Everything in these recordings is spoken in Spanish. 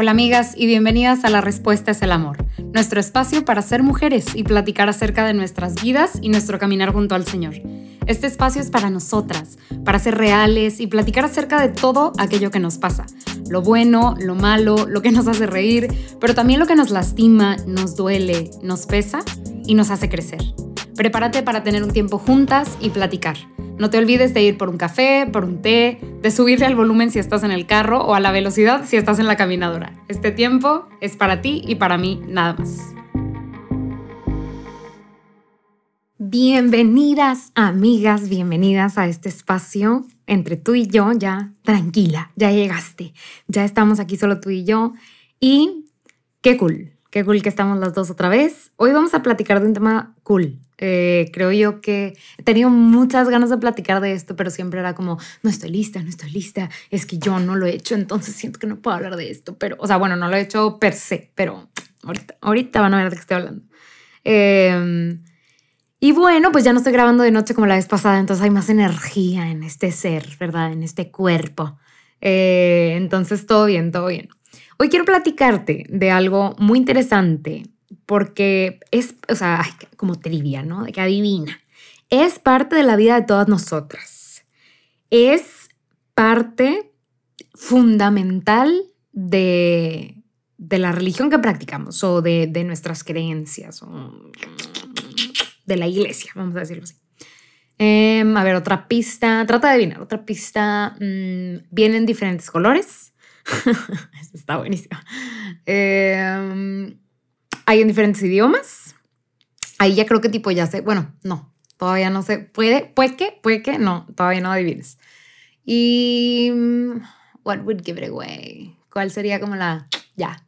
Hola amigas y bienvenidas a La Respuesta es el Amor, nuestro espacio para ser mujeres y platicar acerca de nuestras vidas y nuestro caminar junto al Señor. Este espacio es para nosotras, para ser reales y platicar acerca de todo aquello que nos pasa, lo bueno, lo malo, lo que nos hace reír, pero también lo que nos lastima, nos duele, nos pesa y nos hace crecer. Prepárate para tener un tiempo juntas y platicar. No te olvides de ir por un café, por un té, de subirle al volumen si estás en el carro o a la velocidad si estás en la caminadora. Este tiempo es para ti y para mí nada más. Bienvenidas amigas, bienvenidas a este espacio entre tú y yo, ya tranquila, ya llegaste, ya estamos aquí solo tú y yo y qué cool, qué cool que estamos las dos otra vez. Hoy vamos a platicar de un tema cool, eh, creo yo que he tenido muchas ganas de platicar de esto, pero siempre era como, no estoy lista, no estoy lista, es que yo no lo he hecho, entonces siento que no puedo hablar de esto, pero, o sea, bueno, no lo he hecho per se, pero ahorita, ahorita van a ver de qué estoy hablando. Em, y bueno, pues ya no estoy grabando de noche como la vez pasada, entonces hay más energía en este ser, ¿verdad? En este cuerpo. Eh, entonces, todo bien, todo bien. Hoy quiero platicarte de algo muy interesante porque es, o sea, como trivia, ¿no? De que adivina. Es parte de la vida de todas nosotras. Es parte fundamental de, de la religión que practicamos o de, de, nuestras creencias o de la iglesia, vamos a decirlo así. Em, a ver, otra pista. Trata de adivinar. Otra pista. Mm, vienen diferentes colores. está buenísimo. Eh, hay en diferentes idiomas. Ahí ya creo que tipo ya sé, bueno, no, todavía no sé, puede, puede que, puede que, no, todavía no adivines. Y, mm, what would give it away? ¿Cuál sería como la, ya?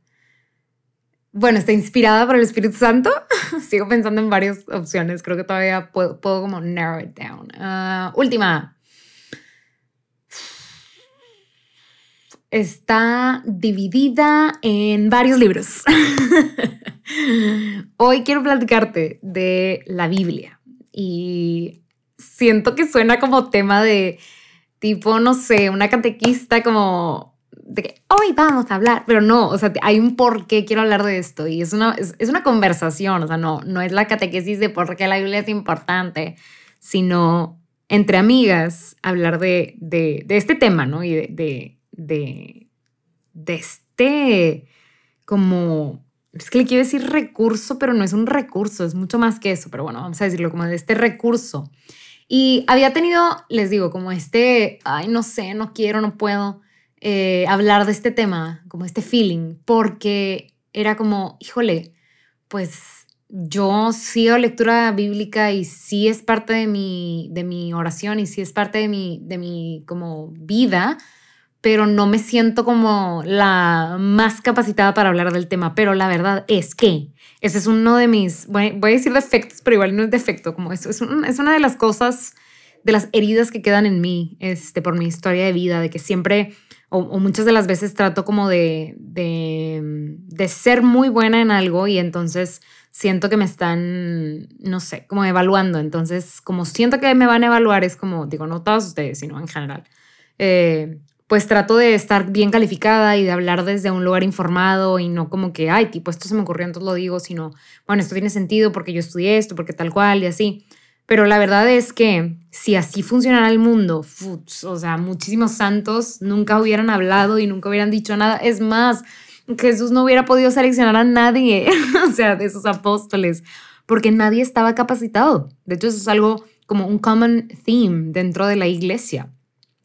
Bueno, está inspirada por el Espíritu Santo. Sigo pensando en varias opciones. Creo que todavía puedo, puedo como narrow it down. Uh, última. Está dividida en varios libros. Hoy quiero platicarte de la Biblia y siento que suena como tema de tipo, no sé, una catequista como de que hoy vamos a hablar, pero no, o sea, hay un por qué quiero hablar de esto y es una, es, una conversación, o sea, no, no es la catequesis de por qué la Biblia es importante, sino entre amigas hablar de, de, este tema, ¿no? Y de, de, de este como es que le quiero decir recurso, pero no es un recurso, es mucho más que eso, pero bueno, vamos a decirlo como de este recurso. Y había tenido, les digo, como este, ay, no sé, no quiero, no puedo eh, hablar de este tema, como este feeling, porque era como, híjole, pues yo sigo lectura bíblica y sí es parte de mi, de mi oración y sí es parte de mi, de mi como vida, pero no me siento como la más capacitada para hablar del tema. Pero la verdad es que ese es uno de mis, voy, a decir defectos, pero igual no es defecto, como eso es, una de las cosas, de las heridas que quedan en mí, este, por mi historia de vida, de que siempre, o, muchas de las veces trato como de, de, de ser muy buena en algo y entonces siento que me están, no sé, como evaluando. Entonces, como siento que me van a evaluar, es como, digo, no todos ustedes, sino en general. Eh, pues trato de estar bien calificada y de hablar desde un lugar informado y no como que, ay, tipo, esto se me ocurrió, entonces lo digo, sino, bueno, esto tiene sentido porque yo estudié esto, porque tal cual y así. Pero la verdad es que si así funcionara el mundo, o sea, muchísimos santos nunca hubieran hablado y nunca hubieran dicho nada. Es más, Jesús no hubiera podido seleccionar a nadie, o sea, de esos apóstoles, porque nadie estaba capacitado. De hecho, eso es algo como un common theme dentro de la iglesia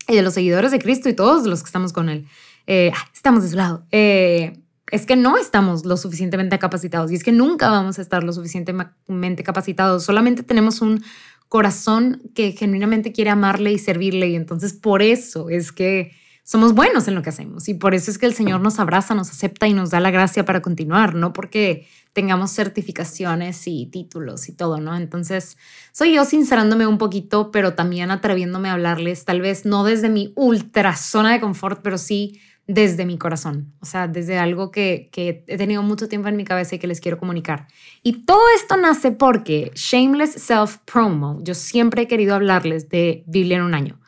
y de los seguidores de Cristo y todos los que estamos con Él. Eh, estamos de su lado. Eh, es que no estamos lo suficientemente capacitados y es que nunca vamos a estar lo suficientemente capacitados. Solamente tenemos un corazón que genuinamente quiere amarle y servirle y entonces por eso es que somos buenos en lo que hacemos y por eso es que el Señor nos abraza, nos acepta y nos da la gracia para continuar, no porque tengamos certificaciones y títulos y todo, ¿no? Entonces, soy yo sincerándome un poquito, pero también atreviéndome a hablarles, tal vez no desde mi ultra zona de confort, pero sí desde mi corazón, o sea, desde algo que, que he tenido mucho tiempo en mi cabeza y que les quiero comunicar. Y todo esto nace porque Shameless Self Promo, yo siempre he querido hablarles de Biblia en un año.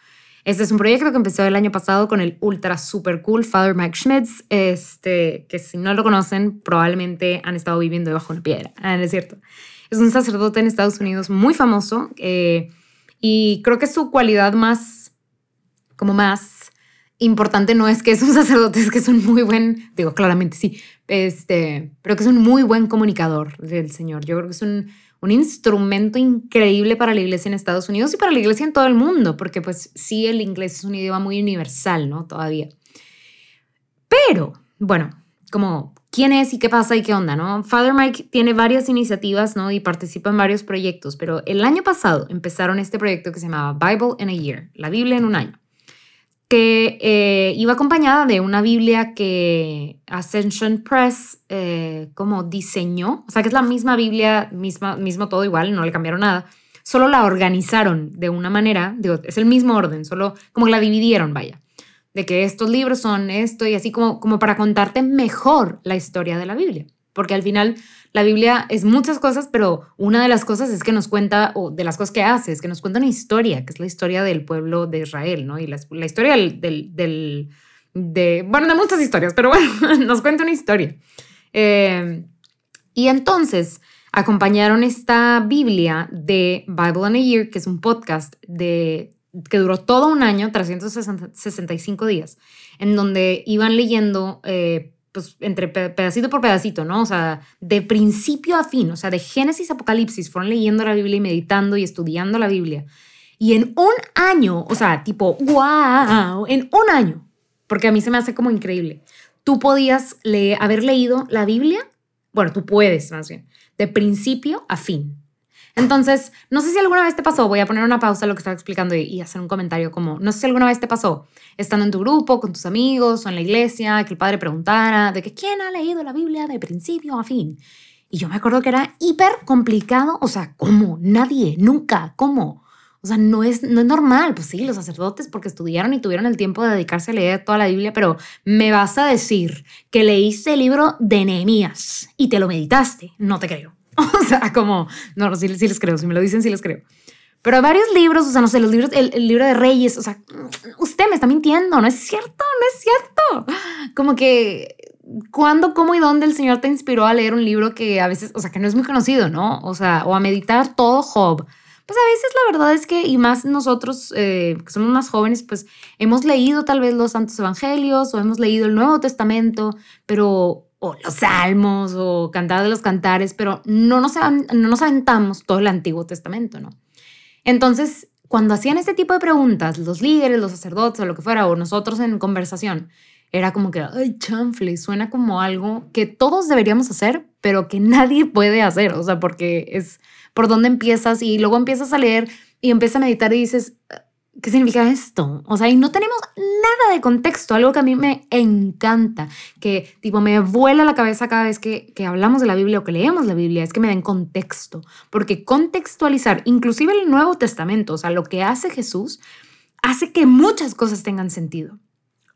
Este es un proyecto que empezó el año pasado con el ultra super cool Father Mike Schmitz, este, que si no lo conocen, probablemente han estado viviendo debajo de una piedra. Ah, es cierto. Es un sacerdote en Estados Unidos muy famoso eh, y creo que su cualidad más, como más importante no es que es un sacerdote, es que es un muy buen, digo, claramente sí, este, pero que es un muy buen comunicador del Señor. Yo creo que es un un instrumento increíble para la iglesia en Estados Unidos y para la iglesia en todo el mundo, porque pues sí, el inglés es un idioma muy universal, ¿no? Todavía. Pero, bueno, como quién es y qué pasa y qué onda, ¿no? Father Mike tiene varias iniciativas, ¿no? Y participa en varios proyectos, pero el año pasado empezaron este proyecto que se llamaba Bible in a Year, la Biblia en un año que eh, iba acompañada de una Biblia que Ascension Press eh, como diseñó, o sea que es la misma Biblia, misma, mismo todo igual, no le cambiaron nada, solo la organizaron de una manera, digo, es el mismo orden, solo como la dividieron, vaya, de que estos libros son esto y así como, como para contarte mejor la historia de la Biblia, porque al final la Biblia es muchas cosas, pero una de las cosas es que nos cuenta, o de las cosas que hace, es que nos cuenta una historia, que es la historia del pueblo de Israel, ¿no? Y la, historia del, del, de, bueno, de muchas historias, pero bueno, nos cuenta una historia. Eh, y entonces acompañaron esta Biblia de Bible in a Year, que es un podcast de, que duró todo un año, 365 días, en donde iban leyendo eh, pues, entre pedacito por pedacito, ¿no? O sea, de principio a fin, o sea, de Génesis a Apocalipsis, fueron leyendo la Biblia y meditando y estudiando la Biblia. Y en un año, o sea, tipo, wow, en un año, porque a mí se me hace como increíble, tú podías leer, haber leído la Biblia, bueno, tú puedes más bien, de principio a fin. Entonces, no sé si alguna vez te pasó, voy a poner una pausa a lo que estaba explicando y, hacer un comentario como, no sé si alguna vez te pasó, estando en tu grupo, con tus amigos o en la iglesia, que el padre preguntara de que quién ha leído la Biblia de principio a fin. Y yo me acuerdo que era hiper complicado, o sea, ¿cómo? Nadie, nunca, ¿cómo? O sea, no es, no es normal, pues sí, los sacerdotes porque estudiaron y tuvieron el tiempo de dedicarse a leer toda la Biblia, pero me vas a decir que leíste el libro de Nehemías y te lo meditaste, no te creo. O sea, como, no, sí, sí les creo, si me lo dicen, sí les creo. Pero varios libros, o sea, no sé, los libros, el, libro de Reyes, o sea, usted me está mintiendo, no es cierto, no es cierto. Como que, ¿cuándo, cómo y dónde el Señor te inspiró a leer un libro que a veces, o sea, que no es muy conocido, ¿no? O sea, o a meditar todo Job. Pues a veces la verdad es que, y más nosotros eh, que somos más jóvenes, pues hemos leído tal vez los Santos Evangelios o hemos leído el Nuevo Testamento, pero o los salmos o cantar de los cantares, pero no nos, no nos aventamos todo el Antiguo Testamento, ¿no? Entonces, cuando hacían este tipo de preguntas, los líderes, los sacerdotes o lo que fuera, o nosotros en conversación, era como que, ay, chanfle, suena como algo que todos deberíamos hacer, pero que nadie puede hacer, o sea, porque es por dónde empiezas y luego empiezas a leer y empiezas a meditar y dices, ¿Qué significa esto? O sea, y no tenemos nada de contexto, algo que a mí me encanta, que tipo me vuela la cabeza cada vez que, que hablamos de la Biblia o que leemos la Biblia, es que me den contexto, porque contextualizar, inclusive el Nuevo Testamento, o sea, lo que hace Jesús, hace que muchas cosas tengan sentido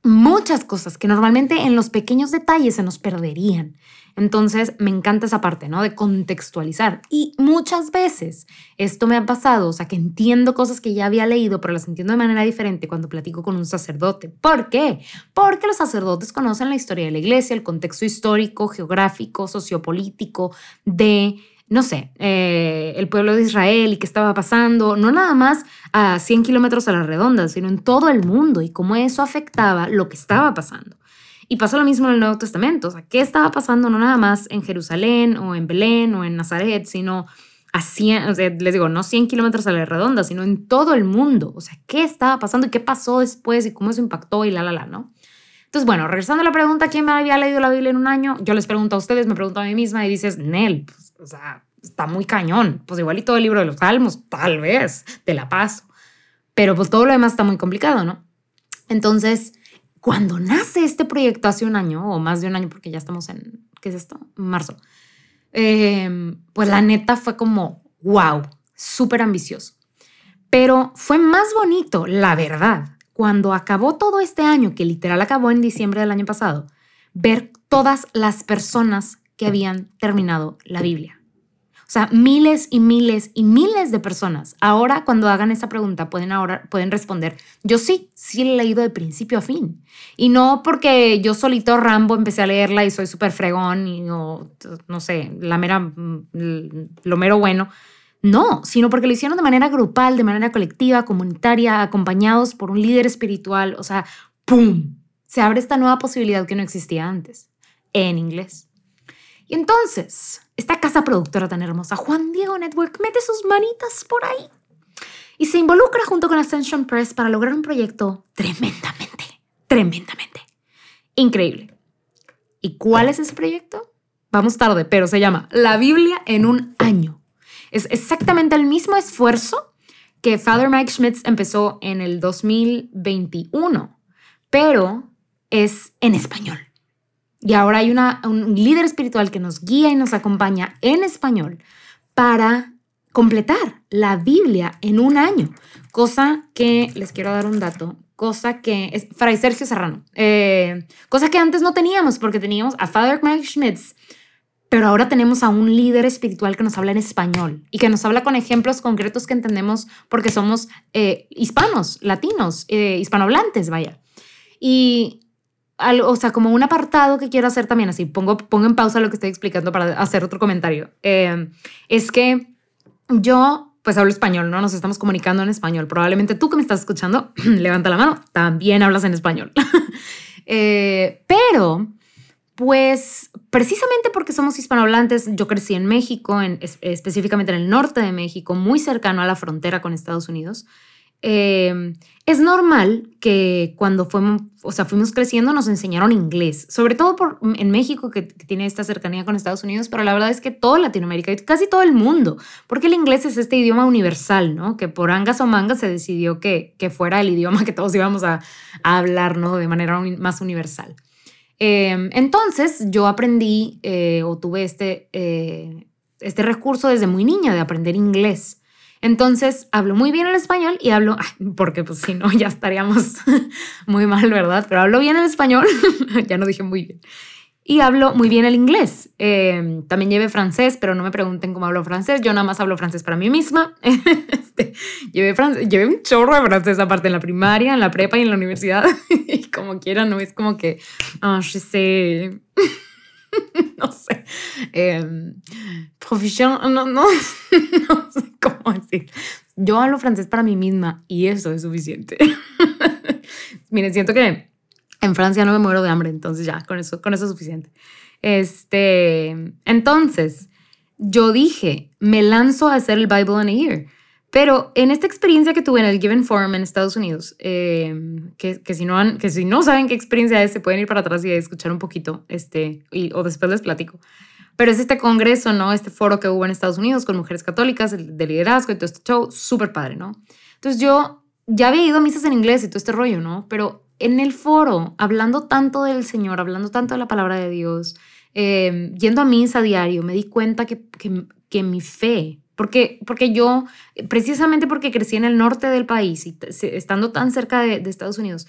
muchas cosas que normalmente en los pequeños detalles se nos perderían. Entonces, me encanta esa parte, ¿no? De contextualizar. Y muchas veces esto me ha pasado, o sea, que entiendo cosas que ya había leído, pero las entiendo de manera diferente cuando platico con un sacerdote. ¿Por qué? Porque los sacerdotes conocen la historia de la iglesia, el contexto histórico, geográfico, sociopolítico de no sé, eh, el pueblo de Israel y qué estaba pasando, no nada más a 100 kilómetros a la redonda, sino en todo el mundo y cómo eso afectaba lo que estaba pasando. Y pasó lo mismo en el Nuevo Testamento, o sea, qué estaba pasando no nada más en Jerusalén o en Belén o en Nazaret, sino a 100, o sea, les digo, no 100 kilómetros a la redonda, sino en todo el mundo. O sea, qué estaba pasando y qué pasó después y cómo eso impactó y la, la, la, ¿no? Entonces, bueno, regresando a la pregunta, ¿quién me había leído la Biblia en un año? Yo les pregunto a ustedes, me pregunto a mí misma y dices, Nel, pues, o sea, está muy cañón. Pues igual y todo el libro de los salmos, tal vez, te la paso. Pero pues todo lo demás está muy complicado, ¿no? Entonces, cuando nace este proyecto hace un año, o más de un año, porque ya estamos en, ¿qué es esto? Marzo. Em, pues la neta fue como, wow, súper ambicioso. Pero fue más bonito, la verdad, cuando acabó todo este año, que literal acabó en diciembre del año pasado, ver todas las personas que habían terminado la Biblia. O sea, miles y miles y miles de personas. Ahora, cuando hagan esa pregunta, pueden, ahora, pueden responder, yo sí, sí he leído de principio a fin. Y no porque yo solito Rambo empecé a leerla y soy súper fregón y no, no sé, la mera, mm, lo mero bueno. No, sino porque lo hicieron de manera grupal, de manera colectiva, comunitaria, acompañados por un líder espiritual. O sea, ¡pum! Se abre esta nueva posibilidad que no existía antes, en inglés. Entonces, esta casa productora tan hermosa, Juan Diego Network, mete sus manitas por ahí y se involucra junto con Ascension Press para lograr un proyecto tremendamente, tremendamente increíble. ¿Y cuál es ese proyecto? Vamos tarde, pero se llama La Biblia en un año. Es exactamente el mismo esfuerzo que Father Mike Schmitz empezó en el 2021, pero es en español. Y ahora hay una, un líder espiritual que nos guía y nos acompaña en español para completar la Biblia en un año. Cosa que, les quiero dar un dato, cosa que es Fray Sergio Serrano, eh, cosa que antes no teníamos porque teníamos a Father Mike Schmitz, pero ahora tenemos a un líder espiritual que nos habla en español y que nos habla con ejemplos concretos que entendemos porque somos eh, hispanos, latinos, eh, hispanohablantes, vaya. Y o sea, como un apartado que quiero hacer también, así pongo, pongo en pausa lo que estoy explicando para hacer otro comentario, eh, es que yo pues hablo español, ¿no? Nos estamos comunicando en español. Probablemente tú que me estás escuchando, levanta la mano, también hablas en español. Eh, pero, pues, precisamente porque somos hispanohablantes, yo crecí en México, en, específicamente en el norte de México, muy cercano a la frontera con Estados Unidos. Em, es normal que cuando fuimos, o sea, fuimos creciendo nos enseñaron inglés, sobre todo por, en México que, tiene esta cercanía con Estados Unidos, pero la verdad es que toda Latinoamérica y casi todo el mundo, porque el inglés es este idioma universal, ¿no? Que por angas o mangas se decidió que, que fuera el idioma que todos íbamos a, hablar, ¿no? De manera más universal. Em, entonces yo aprendí eh, o tuve este, eh, este recurso desde muy niña de aprender inglés. Entonces, hablo muy bien el español y hablo, porque pues si no, ya estaríamos muy mal, ¿verdad? Pero hablo bien el español, ya no dije muy bien. Y hablo muy bien el inglés. Em, también llevé francés, pero no me pregunten cómo hablo francés. Yo nada más hablo francés para mí misma. este, llevé, llevé un chorro de francés aparte en la primaria, en la prepa y en la universidad. y como quiera, no es como que, ah, oh, sais. no sé. Eh, profesión, no, no, no sé cómo decir. Yo hablo francés para mí misma y eso es suficiente. Miren, siento que en Francia no me muero de hambre, entonces ya, con eso, con eso es suficiente. Este, entonces, yo dije, me lanzo a hacer el Bible in a Year. Pero en esta experiencia que tuve en el Given Forum en Estados Unidos, em, que, que, si no han, que si no saben qué experiencia es, se pueden ir para atrás y escuchar un poquito, este, y, o después les platico. Pero es este congreso, ¿no? Este foro que hubo en Estados Unidos con mujeres católicas de liderazgo y todo este show, súper padre, ¿no? Entonces yo ya había ido a misas en inglés y todo este rollo, ¿no? Pero en el foro, hablando tanto del Señor, hablando tanto de la palabra de Dios, em, yendo a misa a diario, me di cuenta que, que, que mi fe, porque, porque yo, precisamente porque crecí en el norte del país y estando tan cerca de, Estados Unidos,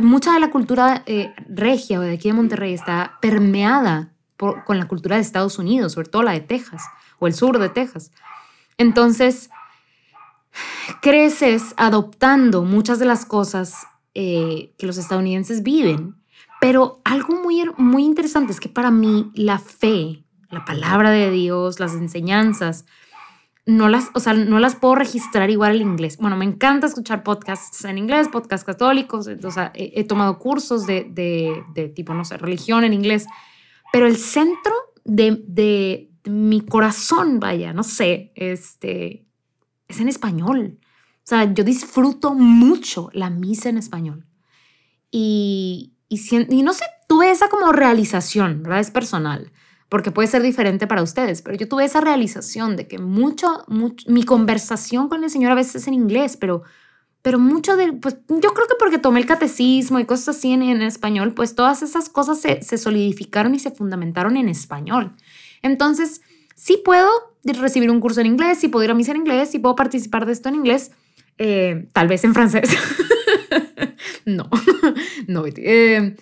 mucha de la cultura eh, regia o de aquí de Monterrey está permeada con la cultura de Estados Unidos, sobre todo la de Texas o el sur de Texas. Entonces, creces adoptando muchas de las cosas eh, que los estadounidenses viven, pero algo muy, muy interesante es que para mí la fe, la palabra de Dios, las enseñanzas, no las, o sea, no las puedo registrar igual en inglés. Bueno, me encanta escuchar podcasts en inglés, podcasts católicos, o sea, he, tomado cursos de, de, de, tipo, no sé, religión en inglés, pero el centro de, de, mi corazón, vaya, no sé, este, es en español. O sea, yo disfruto mucho la misa en español. Y, y, y no sé, tuve esa como realización, ¿verdad? Es personal porque puede ser diferente para ustedes, pero yo tuve esa realización de que mucho, mi conversación con el Señor a veces es en inglés, pero, pero mucho de, pues yo creo que porque tomé el catecismo y cosas así en, español, pues todas esas cosas se, solidificaron y se fundamentaron en español. Entonces, sí puedo recibir un curso en inglés, sí puedo ir a misa en inglés, sí puedo participar de esto en inglés, eh, tal vez en francés. no, no. Eh,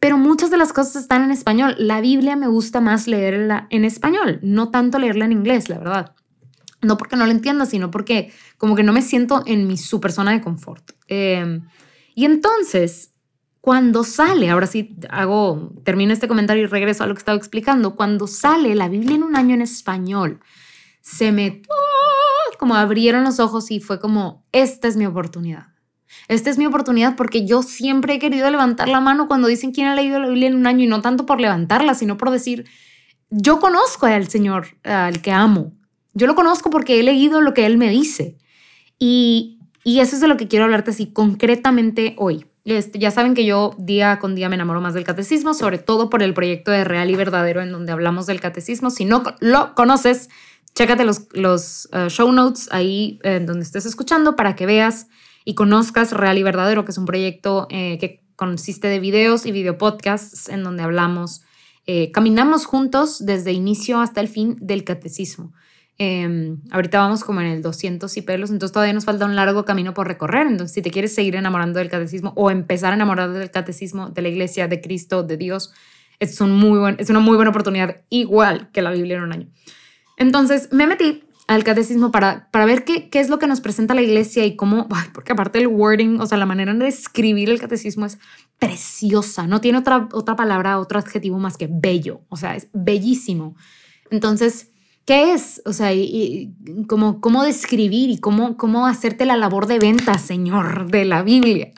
pero muchas de las cosas están en español. La Biblia me gusta más leerla en español, no tanto leerla en inglés, la verdad. No porque no la entienda, sino porque como que no me siento en mi super zona de confort. Em, y entonces, cuando sale, ahora sí hago, termino este comentario y regreso a lo que estaba explicando, cuando sale la Biblia en un año en español, se me como abrieron los ojos y fue como, esta es mi oportunidad. Esta es mi oportunidad porque yo siempre he querido levantar la mano cuando dicen quién ha leído la Biblia en un año y no tanto por levantarla, sino por decir, yo conozco al Señor, al que amo. Yo lo conozco porque he leído lo que Él me dice. Y, y eso es de lo que quiero hablarte así concretamente hoy. Este, ya saben que yo día con día me enamoro más del catecismo, sobre todo por el proyecto de Real y Verdadero en donde hablamos del catecismo. Si no lo conoces, chécate los, los uh, show notes ahí en donde estés escuchando para que veas y conozcas Real y Verdadero, que es un proyecto eh, que consiste de videos y videopodcasts en donde hablamos, eh, caminamos juntos desde inicio hasta el fin del catecismo. Em, ahorita vamos como en el 200 y pelos, entonces todavía nos falta un largo camino por recorrer. Entonces, si te quieres seguir enamorando del catecismo o empezar a enamorar del catecismo, de la iglesia, de Cristo, de Dios, es, un muy buen, es una muy buena oportunidad, igual que la Biblia en un año. Entonces, me metí al catecismo para, para ver qué, qué es lo que nos presenta la iglesia y cómo, porque aparte el wording, o sea, la manera de escribir el catecismo es preciosa, no tiene otra, otra palabra, otro adjetivo más que bello, o sea, es bellísimo. Entonces, ¿Qué es? O sea, y, como, cómo describir y cómo, cómo hacerte la labor de venta, Señor, de la Biblia.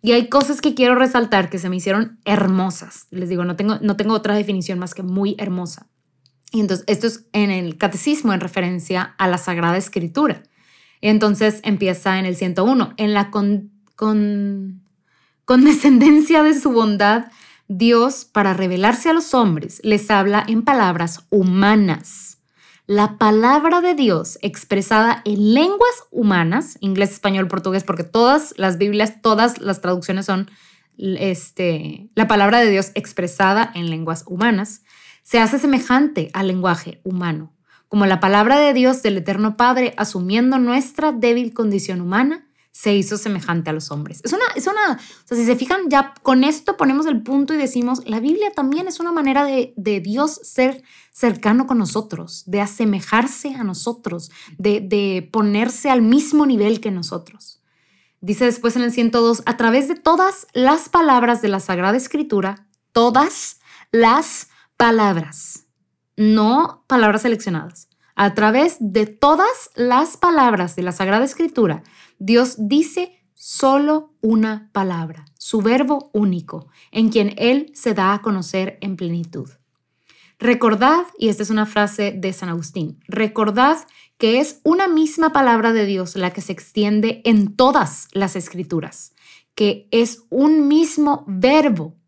Y hay cosas que quiero resaltar que se me hicieron hermosas. Les digo, no tengo, no tengo otra definición más que muy hermosa. Y entonces, esto es en el catecismo en referencia a la Sagrada Escritura. Y entonces empieza en el 101. En la con, con, condescendencia de su bondad, Dios, para revelarse a los hombres, les habla en palabras humanas la palabra de Dios expresada en lenguas humanas, inglés, español, portugués, porque todas las Biblias, todas las traducciones son este, la palabra de Dios expresada en lenguas humanas, se hace semejante al lenguaje humano, como la palabra de Dios del Eterno Padre, asumiendo nuestra débil condición humana, se hizo semejante a los hombres. Es una, es una, o sea, si se fijan, ya con esto ponemos el punto y decimos, la Biblia también es una manera de, de Dios ser cercano con nosotros, de asemejarse a nosotros, de, de ponerse al mismo nivel que nosotros. Dice después en el 102, a través de todas las palabras de la Sagrada Escritura, todas las palabras, no palabras seleccionadas, a través de todas las palabras de la Sagrada Escritura, Dios dice solo una palabra, su verbo único, en quien Él se da a conocer en plenitud. Recordad, y esta es una frase de San Agustín, recordad que es una misma palabra de Dios la que se extiende en todas las escrituras, que es un mismo verbo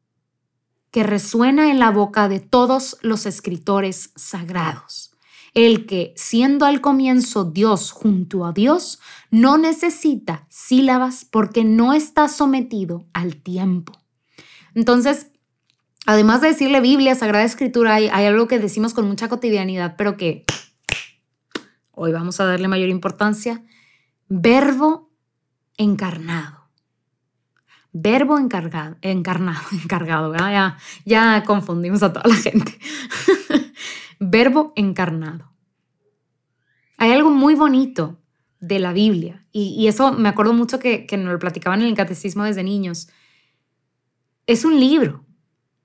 que resuena en la boca de todos los escritores sagrados el que, siendo al comienzo Dios junto a Dios, no necesita sílabas porque no está sometido al tiempo. Entonces, además de decirle Biblia, Sagrada Escritura, hay, algo que decimos con mucha cotidianidad, pero que hoy vamos a darle mayor importancia. Verbo encarnado. Verbo encargado, encarnado, encargado, ya, confundimos a toda la gente. verbo encarnado. Hay algo muy bonito de la Biblia y, eso me acuerdo mucho que, que nos lo platicaban en el catecismo desde niños. Es un libro.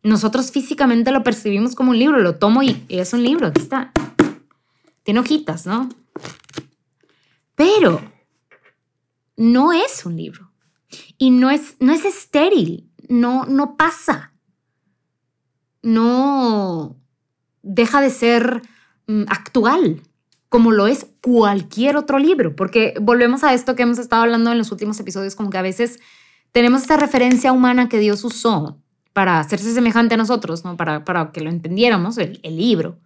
Nosotros físicamente lo percibimos como un libro, lo tomo y, es un libro, aquí está. Tiene hojitas, ¿no? Pero no es un libro y no es, no es estéril, no, no pasa. No, deja de ser mm, actual, como lo es cualquier otro libro, porque volvemos a esto que hemos estado hablando en los últimos episodios, como que a veces tenemos esta referencia humana que Dios usó para hacerse semejante a nosotros, ¿no? para, para que lo entendiéramos, el, libro.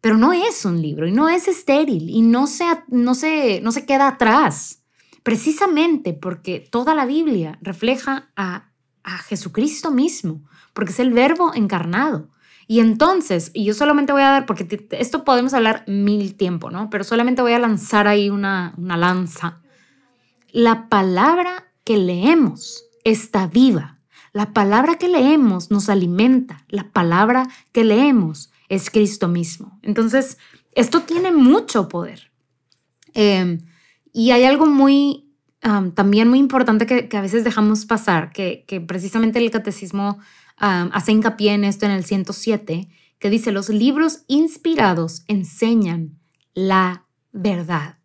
Pero no es un libro y no es estéril y no se, no, se, no se queda atrás, precisamente porque toda la Biblia refleja a, a Jesucristo mismo, porque es el verbo encarnado. Y entonces, y yo solamente voy a dar, porque esto podemos hablar mil tiempo, ¿no? Pero solamente voy a lanzar ahí una, una lanza. La palabra que leemos está viva. La palabra que leemos nos alimenta. La palabra que leemos es Cristo mismo. Entonces, esto tiene mucho poder. Em, y hay algo muy, también muy importante que, a veces dejamos pasar, que, precisamente el catecismo hace hincapié en esto en el 107, que dice, los libros inspirados enseñan la verdad.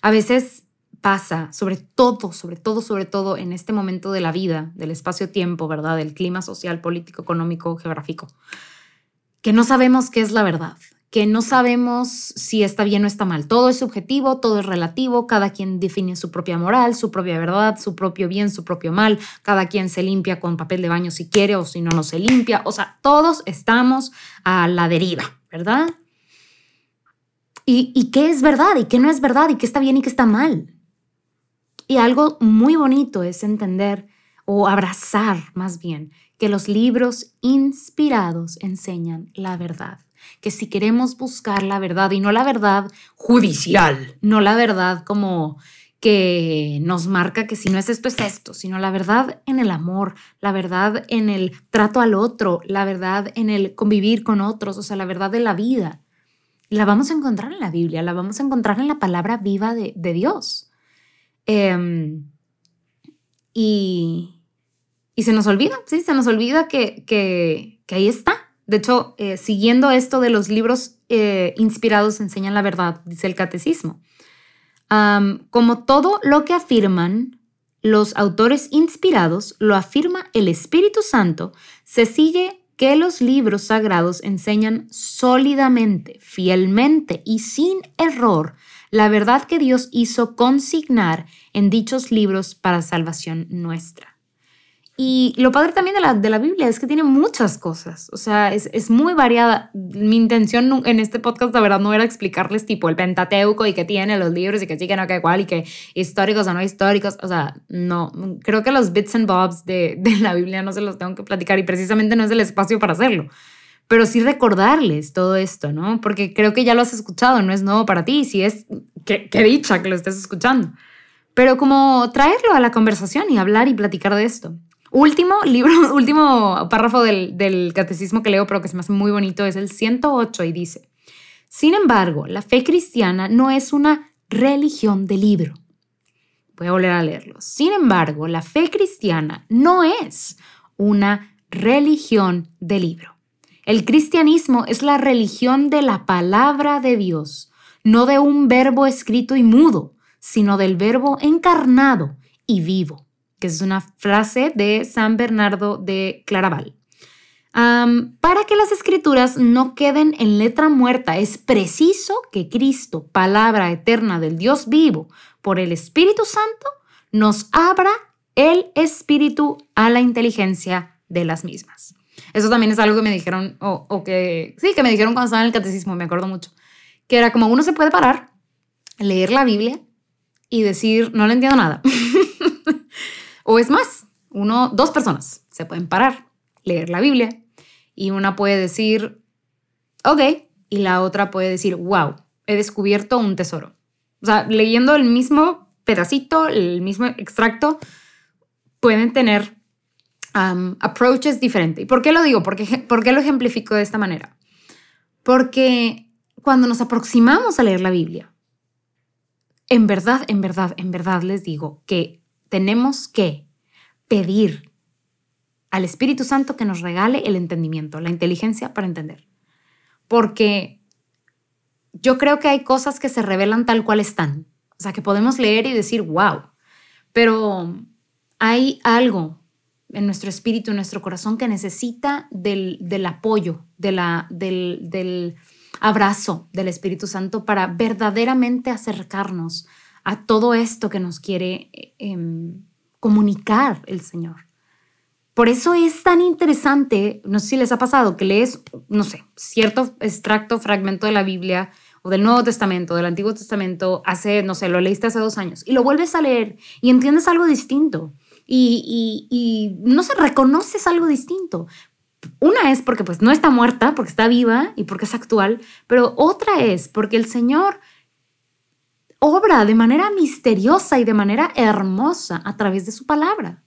A veces pasa, sobre todo, sobre todo, sobre todo en este momento de la vida, del espacio-tiempo, ¿verdad? Del clima social, político, económico, geográfico, que no sabemos qué es la verdad, que no sabemos si está bien o está mal. Todo es subjetivo, todo es relativo, cada quien define su propia moral, su propia verdad, su propio bien, su propio mal, cada quien se limpia con papel de baño si quiere o si no, no se limpia. O sea, todos estamos a la deriva, ¿verdad? ¿Y, y qué es verdad y qué no es verdad y qué está bien y qué está mal? Y algo muy bonito es entender o abrazar más bien que los libros inspirados enseñan la verdad. Que si queremos buscar la verdad y no la verdad judicial, no la verdad como que nos marca que si no es esto es esto, sino la verdad en el amor, la verdad en el trato al otro, la verdad en el convivir con otros, o sea, la verdad de la vida. La vamos a encontrar en la Biblia, la vamos a encontrar en la palabra viva de, de Dios. Em, y, y, se nos olvida, sí, se nos olvida que, que, ahí está. De hecho, eh, siguiendo esto de los libros eh, inspirados enseñan la verdad, dice el catecismo. como todo lo que afirman los autores inspirados, lo afirma el Espíritu Santo, se sigue que los libros sagrados enseñan sólidamente, fielmente y sin error la verdad que Dios hizo consignar en dichos libros para salvación nuestra. Y lo padre también de la, de la Biblia es que tiene muchas cosas, o sea, es, es, muy variada. Mi intención en este podcast, la verdad, no era explicarles tipo el Pentateuco y qué tiene los libros y que sí, que no, que cuál y que históricos o no históricos, o sea, no, creo que los bits and bobs de, de la Biblia no se los tengo que platicar y precisamente no es el espacio para hacerlo pero sí recordarles todo esto, ¿no? Porque creo que ya lo has escuchado, no es nuevo para ti, si es, qué, dicha que lo estés escuchando. Pero como traerlo a la conversación y hablar y platicar de esto. Último libro, último párrafo del, del catecismo que leo, pero que se me hace muy bonito, es el 108 y dice, sin embargo, la fe cristiana no es una religión de libro. Voy a volver a leerlo. Sin embargo, la fe cristiana no es una religión de libro. El cristianismo es la religión de la palabra de Dios, no de un verbo escrito y mudo, sino del verbo encarnado y vivo, que es una frase de San Bernardo de Claraval. para que las escrituras no queden en letra muerta, es preciso que Cristo, palabra eterna del Dios vivo, por el Espíritu Santo, nos abra el espíritu a la inteligencia de las mismas. Eso también es algo que me dijeron, o, que, sí, que me dijeron cuando estaba en el catecismo, me acuerdo mucho, que era como uno se puede parar, leer la Biblia y decir, no le entiendo nada. o es más, uno, dos personas se pueden parar, leer la Biblia y una puede decir, ok, y la otra puede decir, wow, he descubierto un tesoro. O sea, leyendo el mismo pedacito, el mismo extracto, pueden tener um, approach es diferente. ¿Y por qué lo digo? ¿Por qué, ¿Por qué lo ejemplifico de esta manera? Porque cuando nos aproximamos a leer la Biblia, en verdad, en verdad, en verdad les digo que tenemos que pedir al Espíritu Santo que nos regale el entendimiento, la inteligencia para entender. Porque yo creo que hay cosas que se revelan tal cual están. O sea, que podemos leer y decir, wow, pero hay algo en nuestro espíritu, en nuestro corazón, que necesita del, apoyo, del, abrazo del Espíritu Santo para verdaderamente acercarnos a todo esto que nos quiere em, comunicar el Señor. Por eso es tan interesante, no sé si les ha pasado, que lees, no sé, cierto extracto, fragmento de la Biblia o del Nuevo Testamento, del Antiguo Testamento, hace, no sé, lo leíste hace dos años y lo vuelves a leer y entiendes algo distinto y, no se reconoces algo distinto. Una es porque pues no está muerta, porque está viva y porque es actual, pero otra es porque el Señor obra de manera misteriosa y de manera hermosa a través de su palabra.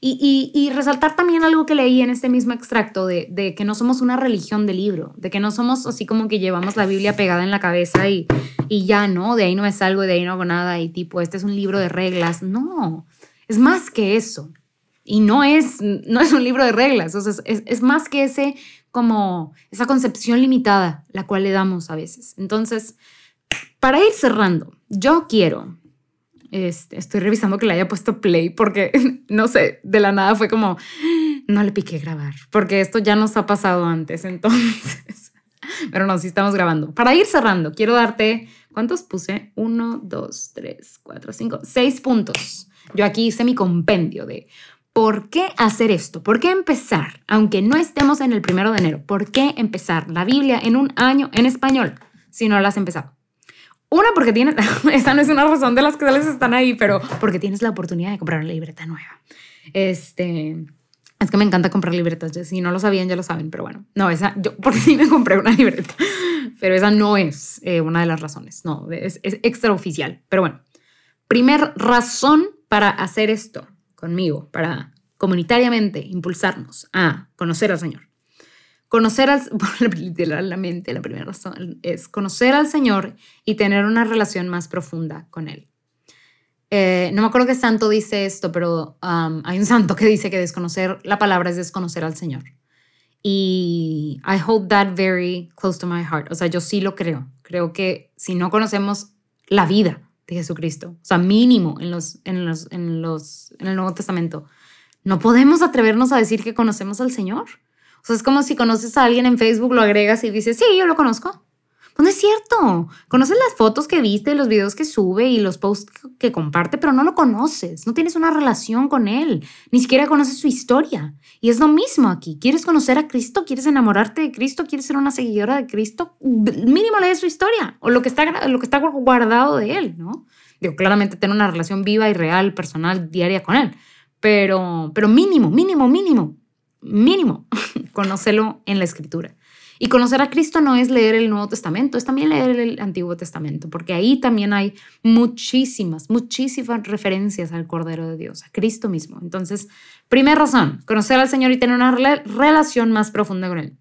Y, resaltar también algo que leí en este mismo extracto de, que no somos una religión de libro, de que no somos así como que llevamos la Biblia pegada en la cabeza y, y ya, ¿no? De ahí no me salgo y de ahí no hago nada y tipo, este es un libro de reglas. No, es más que eso. Y no es, no es un libro de reglas, o es, es más que ese, como, esa concepción limitada, la cual le damos a veces. Entonces, para ir cerrando, yo quiero este, estoy revisando que le haya puesto play porque, no sé, de la nada fue como, no le piqué grabar, porque esto ya nos ha pasado antes, entonces. Pero no, sí estamos grabando. Para ir cerrando, quiero darte, ¿cuántos puse? Uno, dos, tres, cuatro, cinco, seis puntos. Yo aquí hice mi compendio de por qué hacer esto, por qué empezar, aunque no estemos en el primero de enero, por qué empezar la Biblia en un año en español si no la has empezado. Una, porque tienes, esa no es una razón de las que les están ahí, pero porque tienes la oportunidad de comprar una libreta nueva. Este, es que me encanta comprar libretas. Si no lo sabían, ya lo saben, pero bueno, no, esa, yo por sí me compré una libreta, pero esa no es eh, una de las razones. No, es, es extraoficial. Pero bueno, primer razón para hacer esto conmigo, para comunitariamente impulsarnos a conocer al Señor Conocer al, literalmente, la primera razón es conocer al Señor y tener una relación más profunda con Él. Eh, no me acuerdo qué santo dice esto, pero um, hay un santo que dice que desconocer la palabra es desconocer al Señor. Y I hold that very close to my heart. O sea, yo sí lo creo. Creo que si no conocemos la vida de Jesucristo, o sea, mínimo en, los, en, los, en, los, en el Nuevo Testamento, no podemos atrevernos a decir que conocemos al Señor. Es como si conoces a alguien en Facebook, lo agregas y dices, sí, yo lo conozco. Pues no es cierto. Conoces las fotos que viste, los videos que sube y los posts que comparte, pero no lo conoces. No tienes una relación con él. Ni siquiera conoces su historia. Y es lo mismo aquí. ¿Quieres conocer a Cristo? ¿Quieres enamorarte de Cristo? ¿Quieres ser una seguidora de Cristo? Mínimo lees su historia o lo que está, guardado de él, ¿no? Digo, claramente tener una relación viva y real, personal, diaria con él. Pero mínimo, mínimo, mínimo mínimo, conocerlo en la escritura. Y conocer a Cristo no es leer el Nuevo Testamento, es también leer el Antiguo Testamento, porque ahí también hay muchísimas, muchísimas referencias al Cordero de Dios, a Cristo mismo. Entonces, primera razón, conocer al Señor y tener una relación más profunda con Él.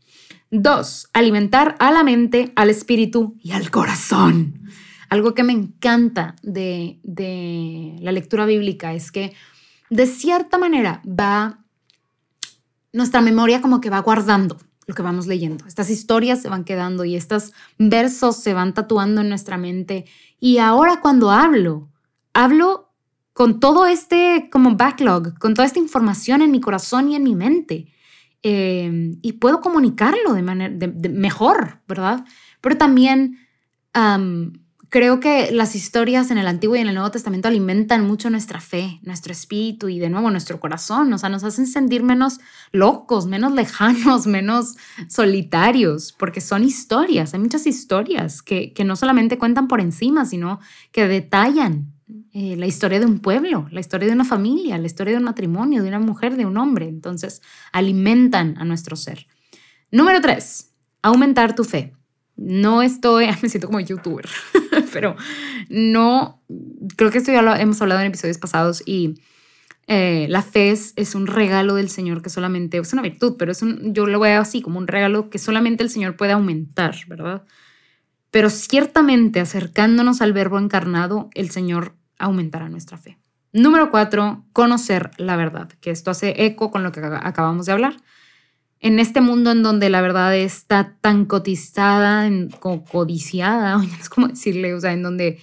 Dos, alimentar a la mente, al espíritu y al corazón. Algo que me encanta de, de la lectura bíblica es que de cierta manera va nuestra memoria como que va guardando lo que vamos leyendo. Estas historias se van quedando y estos versos se van tatuando en nuestra mente. Y ahora cuando hablo, hablo con todo este como backlog, con toda esta información en mi corazón y en mi mente. Eh, y puedo comunicarlo de manera mejor, ¿verdad? Pero también creo que las historias en el Antiguo y en el Nuevo Testamento alimentan mucho nuestra fe, nuestro espíritu y de nuevo nuestro corazón. O sea, nos hacen sentir menos locos, menos lejanos, menos solitarios, porque son historias. Hay muchas historias que, no solamente cuentan por encima, sino que detallan eh, la historia de un pueblo, la historia de una familia, la historia de un matrimonio, de una mujer, de un hombre. Entonces, alimentan a nuestro ser. Número tres, aumentar tu fe. No estoy, me siento como youtuber, pero no, creo que esto ya lo hemos hablado en episodios pasados y eh, la fe es, un regalo del Señor que solamente, es una virtud, pero es un, yo lo veo así como un regalo que solamente el Señor puede aumentar, ¿verdad? Pero ciertamente acercándonos al verbo encarnado, el Señor aumentará nuestra fe. Número cuatro, conocer la verdad, que esto hace eco con lo que acabamos de hablar en este mundo en donde la verdad está tan cotizada, codiciada, no sé cómo decirle, o sea, en donde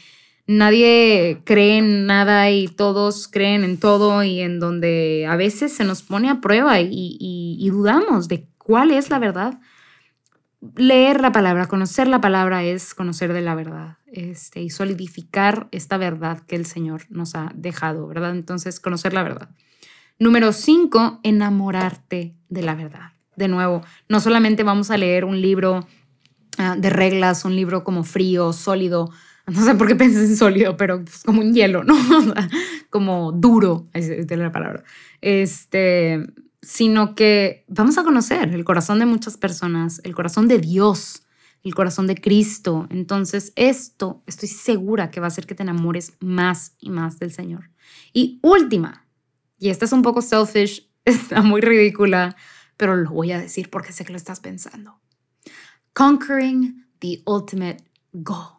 nadie cree en nada y todos creen en todo y en donde a veces se nos pone a prueba y, dudamos de cuál es la verdad. Leer la palabra, conocer la palabra es conocer de la verdad este, y solidificar esta verdad que el Señor nos ha dejado, ¿verdad? Entonces, conocer la verdad. Número cinco, enamorarte de la verdad de nuevo, no solamente vamos a leer un libro ah, de reglas, un libro como frío, sólido, no sé por qué pensé en sólido, pero pues, como un hielo, ¿no? como duro, es la palabra. Este, sino que vamos a conocer el corazón de muchas personas, el corazón de Dios, el corazón de Cristo. Entonces, esto estoy segura que va a hacer que te enamores más y más del Señor. Y última, Y esta es un poco selfish, está muy ridícula, pero lo voy a decir porque sé que lo estás pensando. Conquering the ultimate goal.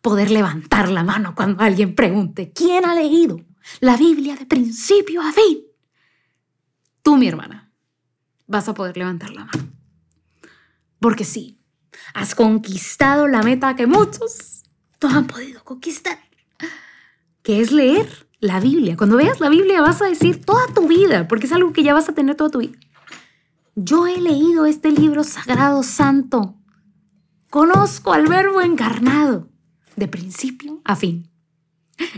Poder levantar la mano cuando alguien pregunte, ¿quién ha leído la Biblia de principio a fin? Tú, mi hermana, vas a poder levantar la mano. Porque sí, has conquistado la meta que muchos no han podido conquistar, que es leer la Biblia. Cuando veas la Biblia vas a decir toda tu vida, porque es algo que ya vas a tener toda tu vida. Yo he leído este libro sagrado santo. Conozco al verbo encarnado, de principio a fin.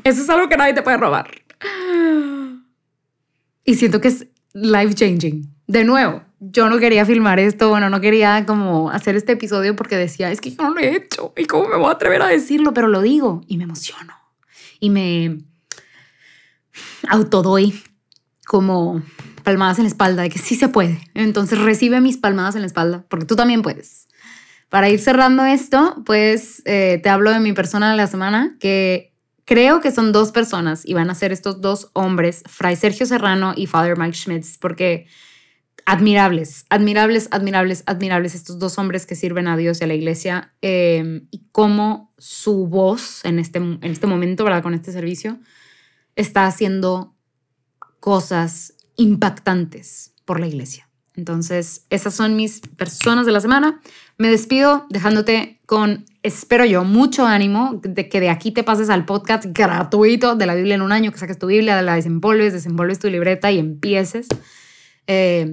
Eso es algo que nadie te puede robar. Y siento que es life changing. De nuevo, yo no quería filmar esto, bueno, no quería como hacer este episodio porque decía, es que yo no lo he hecho y cómo me voy a atrever a decirlo, pero lo digo y me emociono y me autodoy como palmadas en la espalda de que sí se puede. Entonces recibe mis palmadas en la espalda porque tú también puedes. Para ir cerrando esto, pues eh, te hablo de mi persona de la semana que creo que son dos personas y van a ser estos dos hombres, Fray Sergio Serrano y Father Mike Schmitz, porque admirables, admirables, admirables, admirables estos dos hombres que sirven a Dios y a la iglesia em, y cómo su voz en este, en este momento, ¿verdad? Con este servicio, está haciendo cosas impactantes por la iglesia. Entonces, esas son mis personas de la semana. Me despido dejándote con, espero yo, mucho ánimo de que de aquí te pases al podcast gratuito de la Biblia en un año, que saques tu Biblia, la desenvolves, desenvolves tu libreta y empieces. Eh,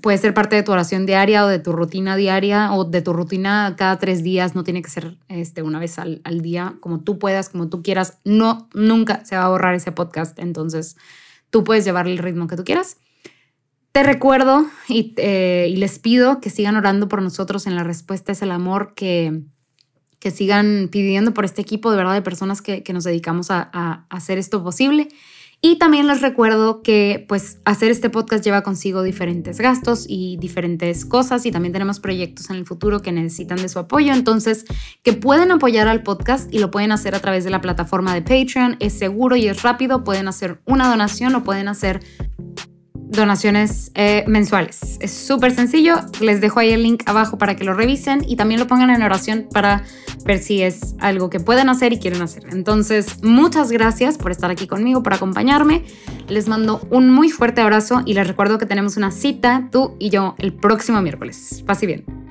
puede ser parte de tu oración diaria o de tu rutina diaria o de tu rutina cada tres días. No tiene que ser este, una vez al, día, como tú puedas, como tú quieras. No, nunca se va a borrar ese podcast. Entonces, tú puedes llevarle el ritmo que tú quieras. Te recuerdo y, eh, y, les pido que sigan orando por nosotros en la respuesta es el amor, que, que sigan pidiendo por este equipo de verdad de personas que, que nos dedicamos a hacer esto posible. Y también les recuerdo que pues hacer este podcast lleva consigo diferentes gastos y diferentes cosas y también tenemos proyectos en el futuro que necesitan de su apoyo, entonces que pueden apoyar al podcast y lo pueden hacer a través de la plataforma de Patreon, es seguro y es rápido, pueden hacer una donación o pueden hacer donaciones eh, mensuales. Es súper sencillo, les dejo ahí el link abajo para que lo revisen y también lo pongan en oración para ver si es algo que pueden hacer y quieren hacer. Entonces, muchas gracias por estar aquí conmigo, por acompañarme. Les mando un muy fuerte abrazo y les recuerdo que tenemos una cita, tú y yo, el próximo miércoles. Pase bien.